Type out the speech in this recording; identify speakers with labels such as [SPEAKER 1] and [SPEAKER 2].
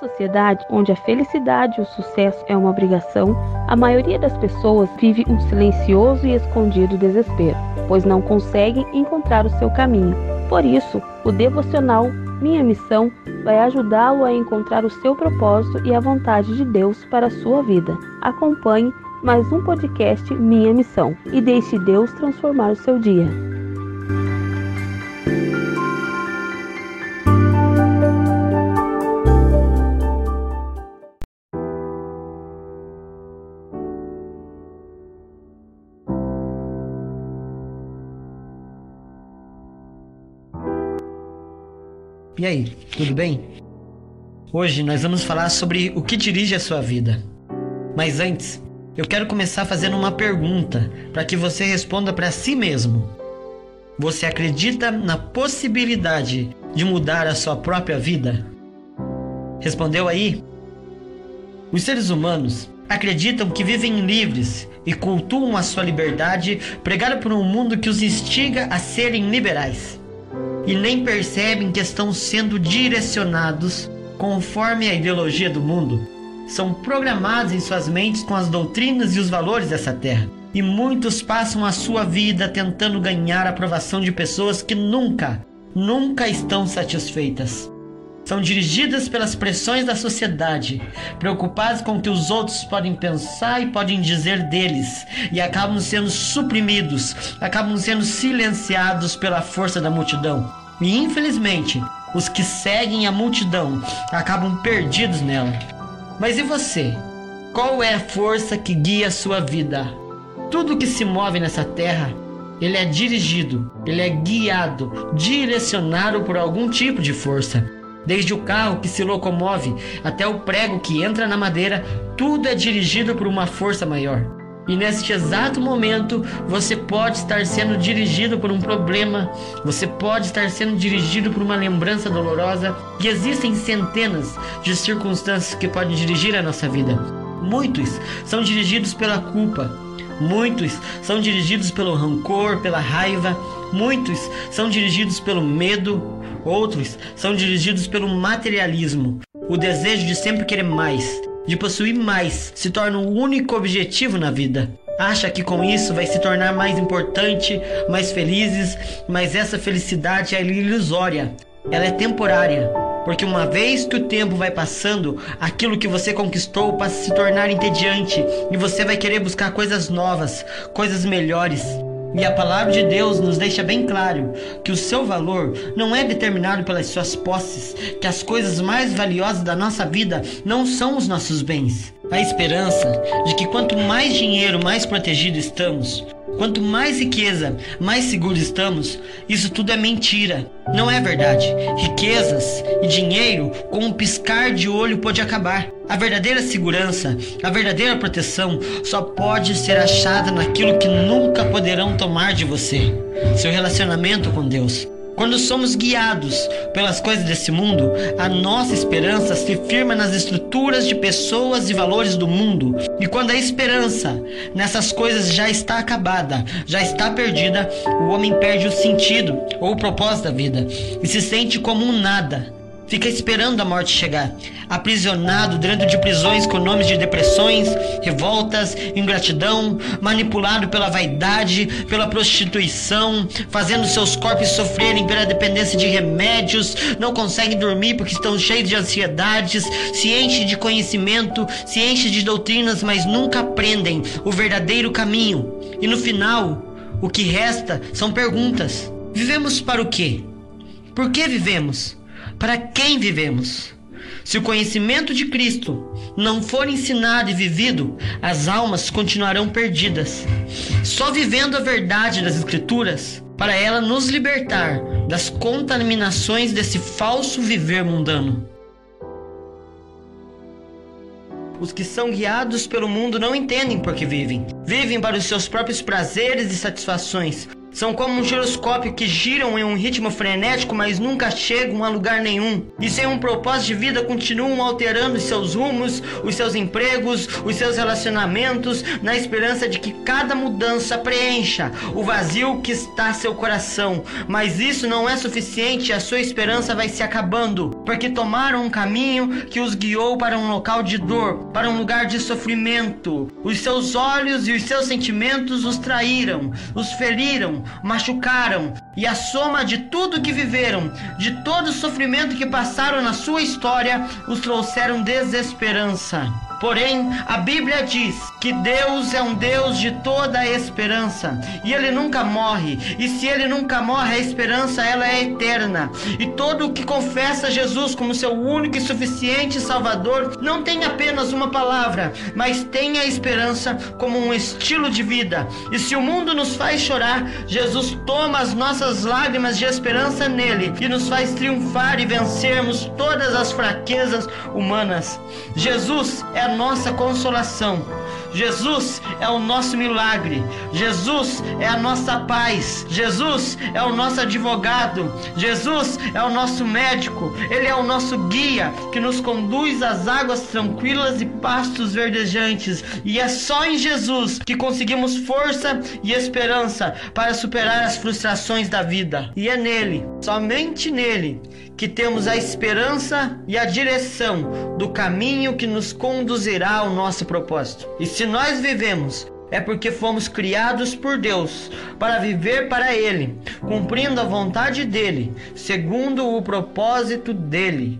[SPEAKER 1] sociedade onde a felicidade e o sucesso é uma obrigação, a maioria das pessoas vive um silencioso e escondido desespero, pois não conseguem encontrar o seu caminho. Por isso, o devocional Minha Missão vai ajudá-lo a encontrar o seu propósito e a vontade de Deus para a sua vida. Acompanhe mais um podcast Minha Missão e deixe Deus transformar o seu dia.
[SPEAKER 2] E aí, tudo bem? Hoje nós vamos falar sobre o que dirige a sua vida. Mas antes, eu quero começar fazendo uma pergunta para que você responda para si mesmo. Você acredita na possibilidade de mudar a sua própria vida? Respondeu aí? Os seres humanos acreditam que vivem livres e cultuam a sua liberdade pregada por um mundo que os instiga a serem liberais e nem percebem que estão sendo direcionados conforme a ideologia do mundo. São programados em suas mentes com as doutrinas e os valores dessa terra. E muitos passam a sua vida tentando ganhar a aprovação de pessoas que nunca, nunca estão satisfeitas. São dirigidas pelas pressões da sociedade, preocupados com o que os outros podem pensar e podem dizer deles, e acabam sendo suprimidos, acabam sendo silenciados pela força da multidão. E infelizmente, os que seguem a multidão acabam perdidos nela. Mas e você? Qual é a força que guia a sua vida? Tudo que se move nessa terra, ele é dirigido, ele é guiado, direcionado por algum tipo de força. Desde o carro que se locomove até o prego que entra na madeira, tudo é dirigido por uma força maior. E neste exato momento, você pode estar sendo dirigido por um problema, você pode estar sendo dirigido por uma lembrança dolorosa, e existem centenas de circunstâncias que podem dirigir a nossa vida. Muitos são dirigidos pela culpa, muitos são dirigidos pelo rancor, pela raiva, muitos são dirigidos pelo medo, outros são dirigidos pelo materialismo, o desejo de sempre querer mais, de possuir mais se torna o único objetivo na vida. Acha que com isso vai se tornar mais importante, mais felizes, mas essa felicidade é ilusória. Ela é temporária. Porque uma vez que o tempo vai passando, aquilo que você conquistou passa a se tornar entediante e você vai querer buscar coisas novas, coisas melhores. E a palavra de Deus nos deixa bem claro que o seu valor não é determinado pelas suas posses, que as coisas mais valiosas da nossa vida não são os nossos bens. A esperança de que quanto mais dinheiro, mais protegido estamos, Quanto mais riqueza, mais seguros estamos, isso tudo é mentira. Não é verdade. Riquezas e dinheiro, com um piscar de olho, pode acabar. A verdadeira segurança, a verdadeira proteção só pode ser achada naquilo que nunca poderão tomar de você: seu relacionamento com Deus. Quando somos guiados pelas coisas desse mundo, a nossa esperança se firma nas estruturas de pessoas e valores do mundo. E quando a esperança nessas coisas já está acabada, já está perdida, o homem perde o sentido ou o propósito da vida e se sente como um nada fica esperando a morte chegar, aprisionado dentro de prisões com nomes de depressões, revoltas, ingratidão, manipulado pela vaidade, pela prostituição, fazendo seus corpos sofrerem pela dependência de remédios, não conseguem dormir porque estão cheios de ansiedades, se enchem de conhecimento, se enchem de doutrinas, mas nunca aprendem o verdadeiro caminho. E no final, o que resta são perguntas. Vivemos para o quê? Por que vivemos? Para quem vivemos? Se o conhecimento de Cristo não for ensinado e vivido, as almas continuarão perdidas. Só vivendo a verdade das Escrituras, para ela nos libertar das contaminações desse falso viver mundano. Os que são guiados pelo mundo não entendem por que vivem. Vivem para os seus próprios prazeres e satisfações, São como um giroscópio que giram em um ritmo frenético, mas nunca chegam a lugar nenhum. E sem um propósito de vida continuam alterando os seus rumos, os seus empregos, os seus relacionamentos, na esperança de que cada mudança preencha o vazio que está seu coração. Mas isso não é suficiente, a sua esperança vai se acabando, porque tomaram um caminho que os guiou para um local de dor, para um lugar de sofrimento. Os seus olhos e os seus sentimentos os traíram, os feriram, machucaram, e a soma de tudo que viveram, de todo o sofrimento que passaram na sua história, os trouxeram desesperança. Porém, a Bíblia diz que Deus é um Deus de toda esperança e ele nunca morre. E se ele nunca morre, a esperança ela é eterna. E todo o que confessa Jesus como seu único e suficiente Salvador não tem apenas uma palavra, mas tem a esperança como um estilo de vida. E se o mundo nos faz chorar, Jesus toma as nossas lágrimas de esperança nele e nos faz triunfar e vencermos todas as fraquezas humanas. Jesus é nossa consolação. Jesus é o nosso milagre. Jesus é a nossa paz. Jesus é o nosso advogado. Jesus é o nosso médico. Ele é o nosso guia que nos conduz às águas tranquilas e pastos verdejantes. E é só em Jesus que conseguimos força e esperança para superar as frustrações da vida. E é nele, somente nele, que temos a esperança e a direção do caminho que nos conduzirá ao nosso propósito. E se nós vivemos é porque fomos criados por Deus para viver para Ele, cumprindo a vontade dele, segundo o propósito dele.